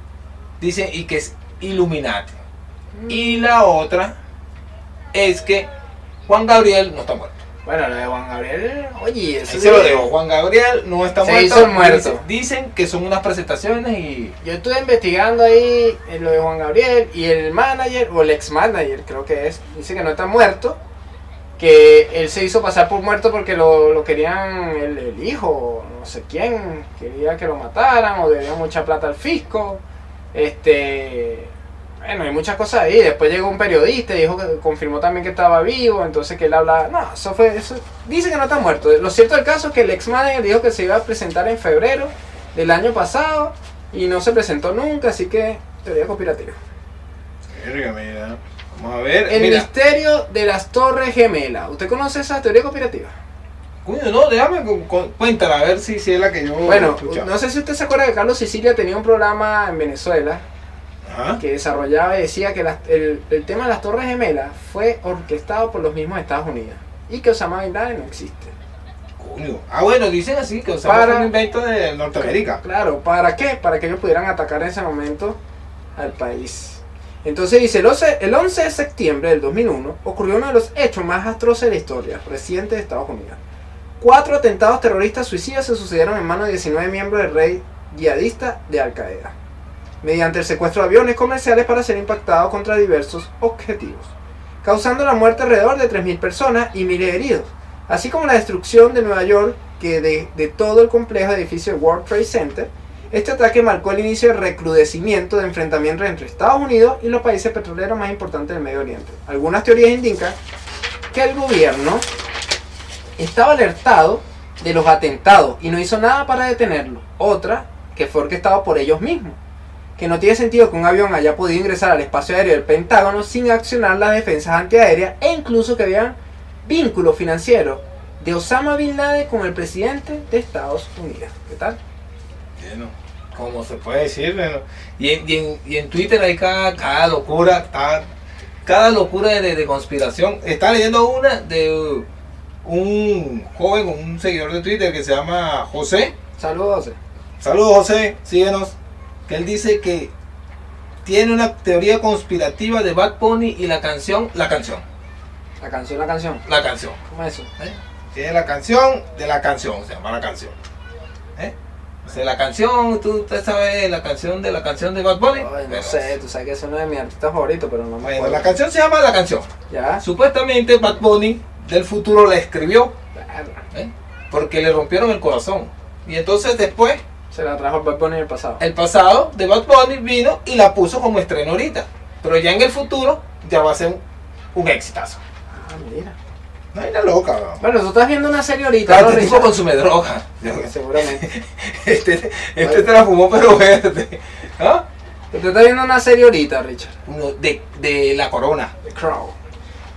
dicen y que es Illuminati. Y la otra es que Juan Gabriel no está muerto. Bueno, lo de Juan Gabriel, oye, eso se lo digo, Juan Gabriel no está Se muerto. hizo muerto. Dicen, que son unas presentaciones y. Yo estuve investigando ahí en lo de Juan Gabriel y el manager, o el ex manager creo que es, dice que no está muerto, que él se hizo pasar por muerto porque lo, lo querían el, el hijo, no sé quién, quería que lo mataran o debía mucha plata al fisco. Este, bueno, hay muchas cosas ahí. Después llegó un periodista y dijo que confirmó también que estaba vivo, entonces que él hablaba, no, eso fue, eso, dice que no está muerto. Lo cierto del caso es que el ex manager dijo que se iba a presentar en febrero del año pasado y no se presentó nunca, así que teoría conspirativa. Verga, mira. Vamos a ver. El mira. misterio de las Torres Gemelas. ¿Usted conoce esa teoría conspirativa? Coño, no, déjame cu- cu- cuéntala a ver si, si es la que yo Bueno, no sé si usted se acuerda que Carlos Sicilia tenía un programa en Venezuela Ajá. que desarrollaba y decía que el, el tema de las Torres Gemelas fue orquestado por los mismos Estados Unidos y que Osama Bin Laden no existe. Coño. Ah, bueno, dicen así que o sea, Para- fue un invento de Norteamérica. Claro, ¿para qué? Para que ellos pudieran atacar en ese momento al país. Entonces dice, el 11, el 11 de septiembre del 2001 ocurrió uno de los hechos más atroces de la historia reciente de Estados Unidos. Cuatro atentados terroristas suicidas se sucedieron en manos de 19 miembros del rey yihadista de Al Qaeda, mediante el secuestro de aviones comerciales para ser impactados contra diversos objetivos, causando la muerte alrededor de 3.000 personas y miles de heridos, así como la destrucción de Nueva York que de, de todo el complejo de edificios del World Trade Center. Este ataque marcó el inicio del recrudecimiento de enfrentamientos entre Estados Unidos y los países petroleros más importantes del Medio Oriente. Algunas teorías indican que el gobierno estaba alertado de los atentados y no hizo nada para detenerlo. Otra, que fue orquestado por ellos mismos. Que no tiene sentido que un avión haya podido ingresar al espacio aéreo del Pentágono sin accionar las defensas antiaéreas e incluso que habían vínculos financieros de Osama Bin Laden con el presidente de Estados Unidos. ¿Qué tal? Bueno, como se puede decir, bueno. Y, en, Twitter hay cada, cada locura, cada, locura de, de conspiración. Estaba leyendo una de un joven, un seguidor de Twitter que se llama José. Saludos. Saludos José, síguenos. Que él dice que tiene una teoría conspirativa de Bad Bunny y la canción, la canción, La canción, la canción. la canción. ¿Cómo es eso? ¿eh? Tiene la canción de la canción, se llama la canción. ¿eh? O sea, la canción, tú usted sabes la canción de la canción de Bad Bunny. Ay, no Pero- sé, tú sabes que es uno de mis artistas favoritos, pero no me Bueno, acuerdo. la canción se llama La Canción. ¿Ya? Supuestamente Bad Bunny del futuro la escribió. ¿eh? porque le rompieron el corazón. Y entonces después, Se la trajo el Bad Bunny en el pasado. el pasado de Bad Bunny vino y la puso como estreno ahorita. Pero ya en el futuro ya va a ser un, un exitazo. Ah, mira. No hay la loca, ¿no? Bueno, tú estás viendo una serie ahorita, Claro, ¿no, este tipo consume droga. Seguramente. Este, este te la fumó pero verde. ¿Ah? Usted está viendo una serie ahorita, Richard. Uno de, de la corona. The Crown.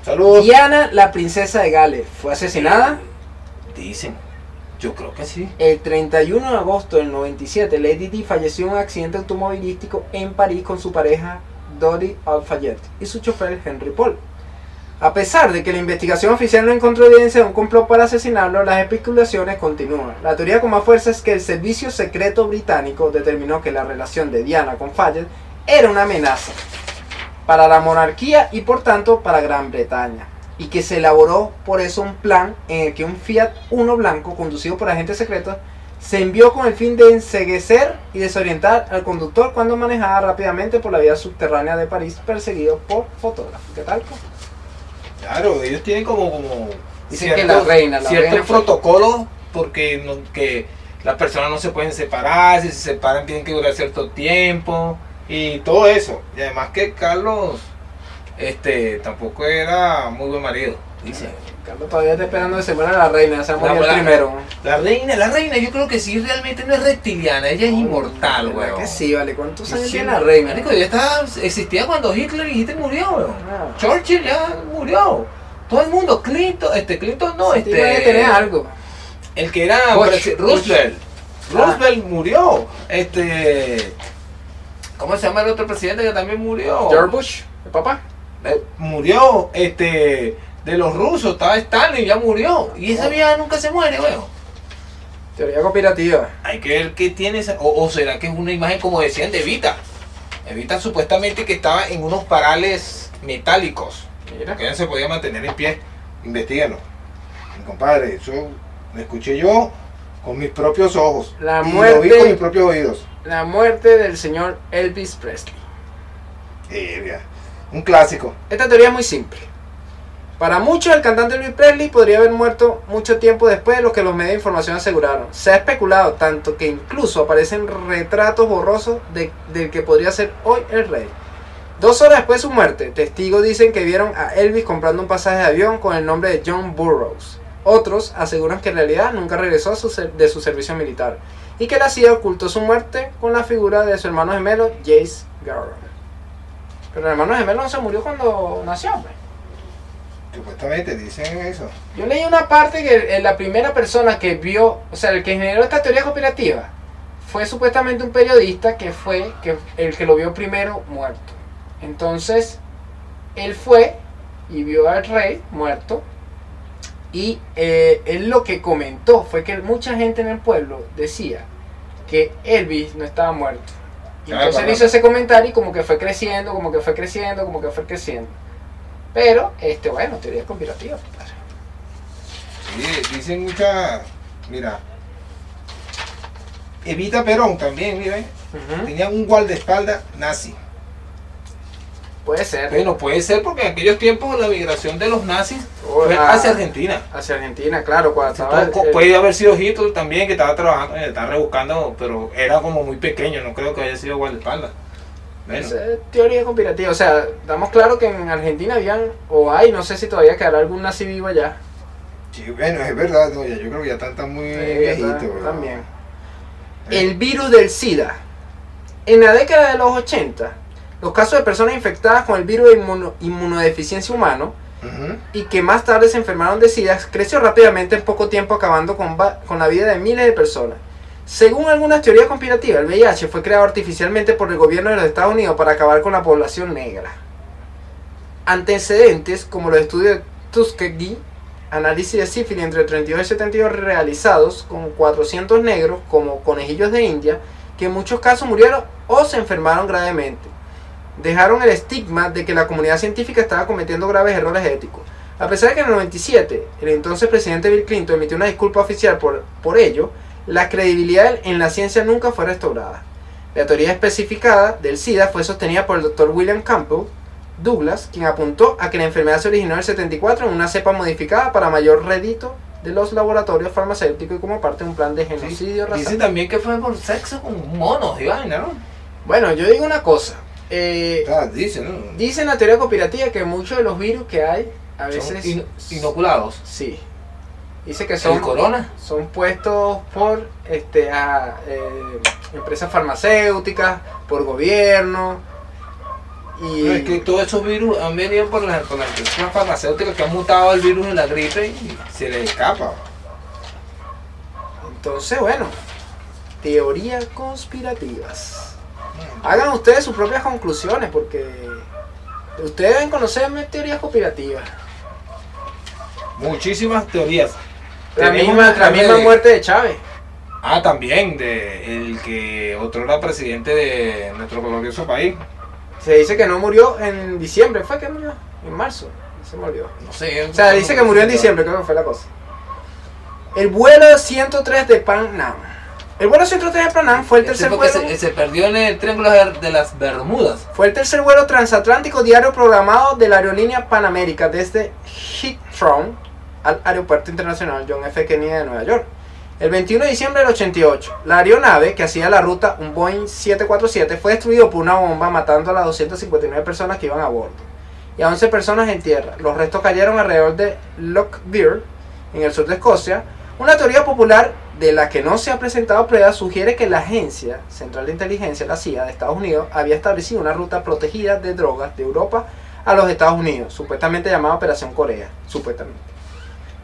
Saludos. Diana, la princesa de Gales, fue asesinada Dicen. Yo creo que sí. el 31 de agosto del 97. Lady Di falleció en un accidente automovilístico en París con su pareja Dodi Al-Fayed y su chofer Henry Paul. A pesar de que la investigación oficial no encontró evidencia de un complot para asesinarlo, las especulaciones continúan. La teoría con más fuerza es que el servicio secreto británico determinó que la relación de Diana con Fayed era una amenaza para la monarquía y por tanto para Gran Bretaña. Y que se elaboró por eso un plan en el que un Fiat Uno blanco conducido por agentes secretos se envió con el fin de enseguecer y desorientar al conductor cuando manejaba rápidamente por la vía subterránea de París perseguido por fotógrafos. ¿Qué tal? Claro, ellos tienen como, como Dicen que la reina, la ciertos reina protocolos porque no- que las personas no se pueden separar, si se separan tienen que durar cierto tiempo y todo eso. Y además que Carlos este tampoco era muy buen marido, dice. Carlos todavía está esperando que se muera la reina, se a La verdad. primero. La reina, la reina, yo creo que sí realmente no es reptiliana, ella es inmortal, ¿Verdad weón. que sí, vale. ¿Cuántos años Sí, tiene la reina? Marico, ya estaba, existía cuando Hitler y Hitler murió, weón. Ah. Churchill ya murió. Todo el mundo, Clinton, este Clinton no, Sí, este tiene que tener algo. El que era Bush. Roosevelt. Ah. Roosevelt murió. Este. ¿Cómo se llama el otro presidente que también murió? George Bush, el papá. Eh, murió. Este. De los rusos, estaba Stalin, ya murió. Y esa vieja nunca se muere, weón. Teoría conspirativa. Hay que ver qué tiene esa. O, o será que es una imagen, como decían, de Evita. Evita supuestamente que estaba en unos parales metálicos. Mira. Que ella se podía mantener en pie. Investíguenlo. Mi compadre, eso lo escuché yo con mis propios ojos. La y muerte- lo vi con mis propios oídos. La muerte del señor Elvis Presley. Eh, un clásico. Esta teoría es muy simple. Para muchos, el cantante Elvis Presley podría haber muerto mucho tiempo después de lo que los medios de información aseguraron. Se ha especulado tanto que incluso aparecen retratos borrosos de- del que podría ser hoy el rey. Dos horas después de su muerte, testigos dicen que vieron a Elvis comprando un pasaje de avión con el nombre de John Burroughs. Otros aseguran que en realidad nunca regresó su de su servicio militar y que la CIA ocultó su muerte con la figura de su hermano gemelo Jace Garland. Pero el hermano gemelo no se murió cuando nació, hombre. Supuestamente dicen eso. Yo leí una parte que eh, la primera persona que vio, o sea, el que generó esta teoría conspirativa, fue supuestamente un periodista que fue que, el que lo vio primero muerto. Entonces, él fue y vio al rey muerto. Y eh, él lo que comentó fue que mucha gente en el pueblo decía que Elvis no estaba muerto. Y Ah, entonces él hizo ese comentario y como que fue creciendo, como que fue creciendo, como que fue creciendo. Pero, este, bueno, teoría conspirativa. Sí, dicen mucha. Mira. Evita Perón también, mira. Ujú. Tenía un guardaespaldas nazi. Puede ser. Bueno, puede ser porque en aquellos tiempos la migración de los nazis O fue la- hacia Argentina. Hacia Argentina, claro. Cuando estaba el- Co- el- Puede haber sido Hitler también que estaba trabajando, eh, estaba rebuscando, pero era como muy pequeño, no creo que haya sido guardaespaldas. Bueno, esa es teoría conspirativa. O sea, damos claro que en Argentina habían, o hay, no sé si todavía quedará algún nazi vivo allá. sí, bueno, es verdad, no, ya, yo creo que ya están, están muy Sí, viejitos. también. Eh. El virus del SIDA. En la década de los 80, los casos de personas infectadas con el virus de inmuno- inmunodeficiencia humano y que más tarde se enfermaron de SIDA creció rápidamente en poco tiempo acabando con, con la vida de miles de personas. Según algunas teorías conspirativas, el VIH fue creado artificialmente por el gobierno de los Estados Unidos para acabar con la población negra. Antecedentes como los estudios de Tuskegee, análisis de sífilis entre 32 y 72 realizados con 400 negros como conejillos de India, que en muchos casos murieron o se enfermaron gravemente dejaron el estigma de que la comunidad científica estaba cometiendo graves errores éticos. A pesar de que en el 97 el entonces presidente Bill Clinton emitió una disculpa oficial por, por ello, la credibilidad en la ciencia nunca fue restaurada. La teoría especificada del SIDA fue sostenida por el doctor William Campbell Douglas, quien apuntó a que la enfermedad se originó en el 74 en una cepa modificada para mayor rédito de los laboratorios farmacéuticos y como parte de un plan de genocidio racial. Dicen también que fue por sexo con monos y vaina, ¿no? Bueno, yo digo una cosa. Eh, Ah, dicen, ¿no? Dicen la teoría conspirativa que muchos de los virus que hay a Son veces ino- inoculados. sí. Dice que ¿El son, corona? son puestos por este, a, eh, empresas farmacéuticas, por gobierno. Y No, es que todos esos virus han venido por las, por las empresas farmacéuticas que han mutado el virus de la gripe y se les escapa. entonces, bueno, teorías conspirativas. Hagan ustedes sus propias conclusiones porque ustedes deben conocer teorías conspirativas. Muchísimas teorías. La Tenemos misma, la misma de- muerte de Chávez. Ah, también, de el que otro era presidente de nuestro glorioso país. Se dice que no murió en diciembre. ¿Fue que murió? En marzo. Se olvidó. No sé. O sea, dice que murió en diciembre, creo que fue la cosa. El vuelo 103 de Panam. El vuelo 103 de Panam fue el tercer vuelo. se, se perdió en el triángulo de de las Bermudas. Fue el tercer vuelo transatlántico diario programado de la aerolínea Panamérica desde Heathrow al Aeropuerto Internacional John F. Kennedy de Nueva York. El 21 de diciembre del 88, la aeronave que hacía la ruta, un Boeing 747, fue destruido por una bomba matando a las 259 personas que iban a bordo y a 11 personas en tierra. Los restos cayeron alrededor de Lockbeer, en el sur de Escocia. Una teoría popular de la que no se ha presentado pruebas sugiere que la Agencia Central de Inteligencia, la CIA de Estados Unidos, había establecido una ruta protegida de drogas de Europa a los Estados Unidos, supuestamente llamada Operación Corea, supuestamente,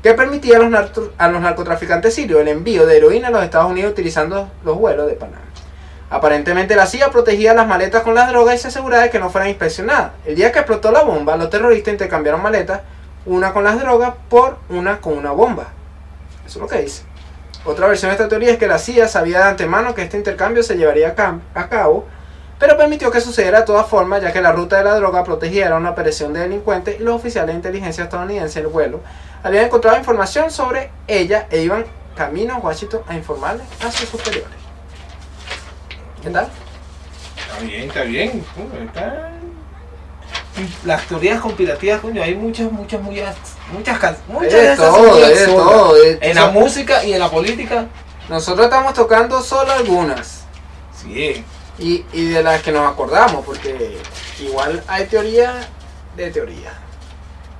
que permitía a los, a los narcotraficantes sirios el envío de heroína a los Estados Unidos utilizando los vuelos de Panamá. Aparentemente la CIA protegía las maletas con las drogas y se aseguraba de que no fueran inspeccionadas. El día que explotó la bomba, los terroristas intercambiaron maletas, una con las drogas por una con una bomba. Eso es lo que dice. Otra versión de esta teoría es que la CIA sabía de antemano que este intercambio se llevaría a, cabo, pero permitió que sucediera de todas formas, ya que la ruta de la droga protegida era una operación de delincuentes y los oficiales de inteligencia estadounidenses del vuelo habían encontrado información sobre ella e iban camino a Washington a informarle a sus superiores. ¿Qué tal? Está bien, está bien. coño, está- Las teorías conspirativas, coño, hay muchas, muchas, muchas, muchas, muchas de esas todo, absurdas. todo, En la música y en la política, Nosotros estamos tocando solo algunas. sí. Y, y de las que nos acordamos, porque igual hay teoría de teoría.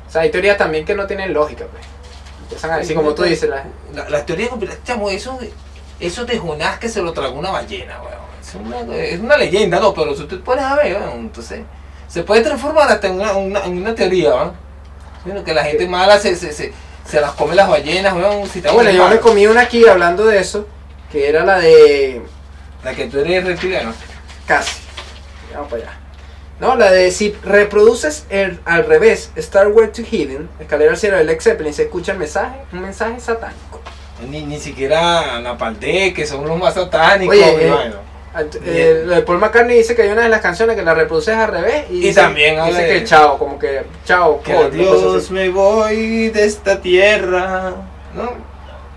O sea, hay teorías también que no tienen lógica, pues. Empiezan a decir, como tú dices, la- La- las teorías conspirativas, chamo, eso, eso de Jonás que se lo tragó una ballena, weón. Es una, es una leyenda, ¿no? Pero si tú puedes a ver, weón, entonces se puede transformar hasta en una, una- en una teoría, ¿no? Bueno, que la gente mala se, se, se, se las come las ballenas, weón. Si bueno, yo me mal. comí una aquí hablando de eso, que era la de La que tú eres reptiliano. casi. Vamos para allá. No, la de si reproduces el, al revés, Starway to Heaven, Escalera al cielo del Led Zeppelin, se escucha el mensaje, un mensaje satánico. Ni, ni siquiera Napaldé, que son los más satánicos. Oye, eh, eh, lo de Paul McCartney dice que hay una de las canciones que la reproduces al revés y, Y dice, también habla dice de- que chao, como que chao, que Paul, adiós me voy de esta tierra. ¿No?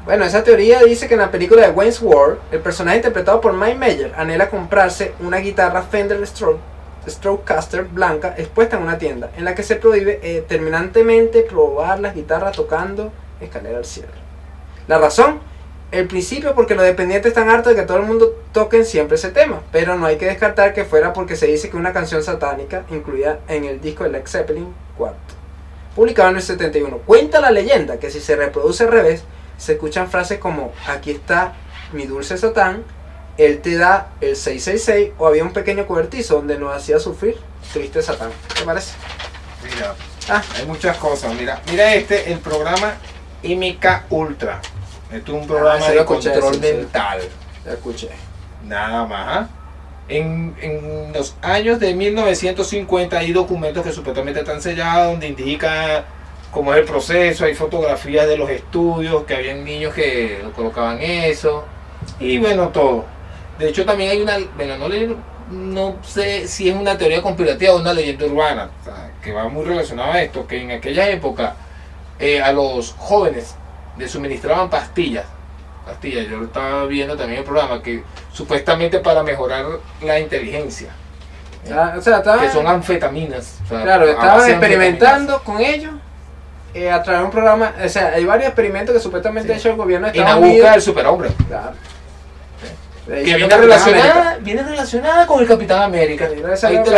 Bueno, esa teoría dice que en la película de Wayne's World, el personaje interpretado por Mike Meyer anhela comprarse una guitarra Fender Stroke, Strokecaster blanca expuesta en una tienda, en la que se prohíbe eh, terminantemente probar las guitarras tocando Escalera al Cielo. La razón, el principio porque los dependientes están hartos de que todo el mundo toquen siempre ese tema, pero no hay que descartar que fuera porque se dice que una canción satánica incluida en el disco de Led Zeppelin 4, publicado en el 71. Cuenta la leyenda que si se reproduce al revés, se escuchan frases como aquí está mi dulce Satán, él te da el 666 o había un pequeño cobertizo donde nos hacía sufrir triste Satán. ¿Te parece? Mira, Ah, hay muchas cosas. Mira, mira este, el programa MK Ultra. Esto es un programa ese de escuché, control sí, sí. mental. ya escuché. Nada más. ¿ah? En, en los años de 1950 hay documentos que supuestamente están sellados donde indica cómo es el proceso, hay fotografías de los estudios, que habían niños que lo colocaban eso, y bueno, todo. De hecho también hay una, bueno, no, le- no sé si es una teoría conspirativa o una leyenda urbana, o sea, que va muy relacionada a esto, que en aquella época eh, a los jóvenes les suministraban pastillas pastillas. Yo lo estaba viendo también el programa que supuestamente para mejorar la inteligencia. Ah, o sea, estaba, Que son anfetaminas. o sea, claro, estaban experimentando con ellos eh, a través de un programa. O sea, hay varios experimentos que supuestamente Sí. ha hecho el gobierno de. En la busca Unidos. del superhombre. Claro. Que Eh, viene Capitán relacionada, viene relacionada con el Capitán América. Ahí te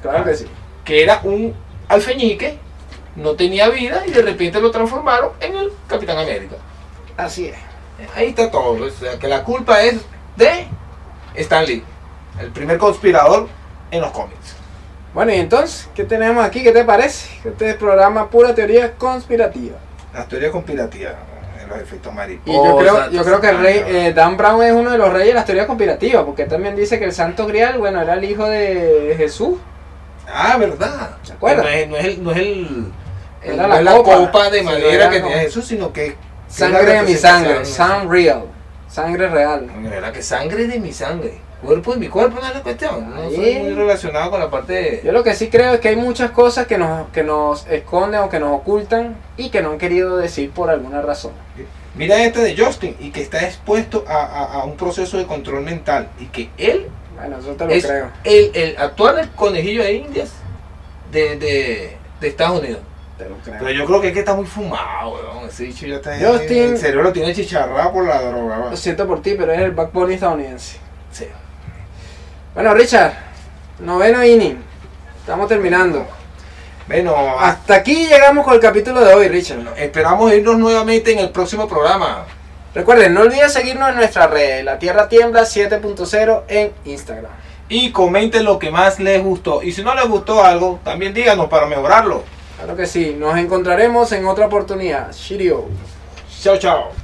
Claro que sí. Que era un alfeñique no tenía vida y de repente lo transformaron en el Capitán América. Así es. Ahí está todo. O sea, que la culpa es de Stan Lee, el primer conspirador en los cómics. Bueno, y entonces, ¿qué tenemos aquí? ¿Qué te parece? Este es programa pura teoría conspirativa. La teoría conspirativa, los efectos Y mariposa. yo creo, yo creo que el rey, eh, Dan Brown es uno de los reyes de las teorías conspirativas, porque también dice que el Santo Grial, bueno, era el hijo de Jesús. Ah, verdad. ¿Se acuerdan? No es, no es el, no es el- Era no la es la copa, copa, de madera era que tenía Jesús, sino que Sangre de mi sangre. Sun Real, sangre real. ¿verdad? que sangre de mi sangre, cuerpo de mi cuerpo, no es la cuestión. No Ahí. soy muy relacionado con la parte de... Yo lo que sí creo es que hay muchas cosas que nos, que nos esconden o que nos ocultan y que no han querido decir por alguna razón. Mira este de Justin y que está expuesto a, a- a un proceso de control mental y que él Bueno, eso te lo es creo. el, el actual conejillo de indias de, de, de Estados Unidos. Te lo creo. Pero yo creo que es que está muy fumado, weón. Ese bicho ya está... Justin- El cerebro lo tiene chicharrado por la droga, weón. Lo siento por ti, pero es el backbone estadounidense. Sí. Bueno, Richard, noveno inning. Estamos terminando. Bueno, Hasta aquí llegamos con el capítulo de hoy, Richard. esperamos irnos nuevamente en el próximo programa. Recuerden, no olviden seguirnos en nuestra red, La Tierra Tiembla 7.0 en Instagram. Y comenten lo que más les gustó. Y si no les gustó algo, también díganos para mejorarlo. Claro que sí, nos encontraremos en otra oportunidad. Shirio. Chao, chao.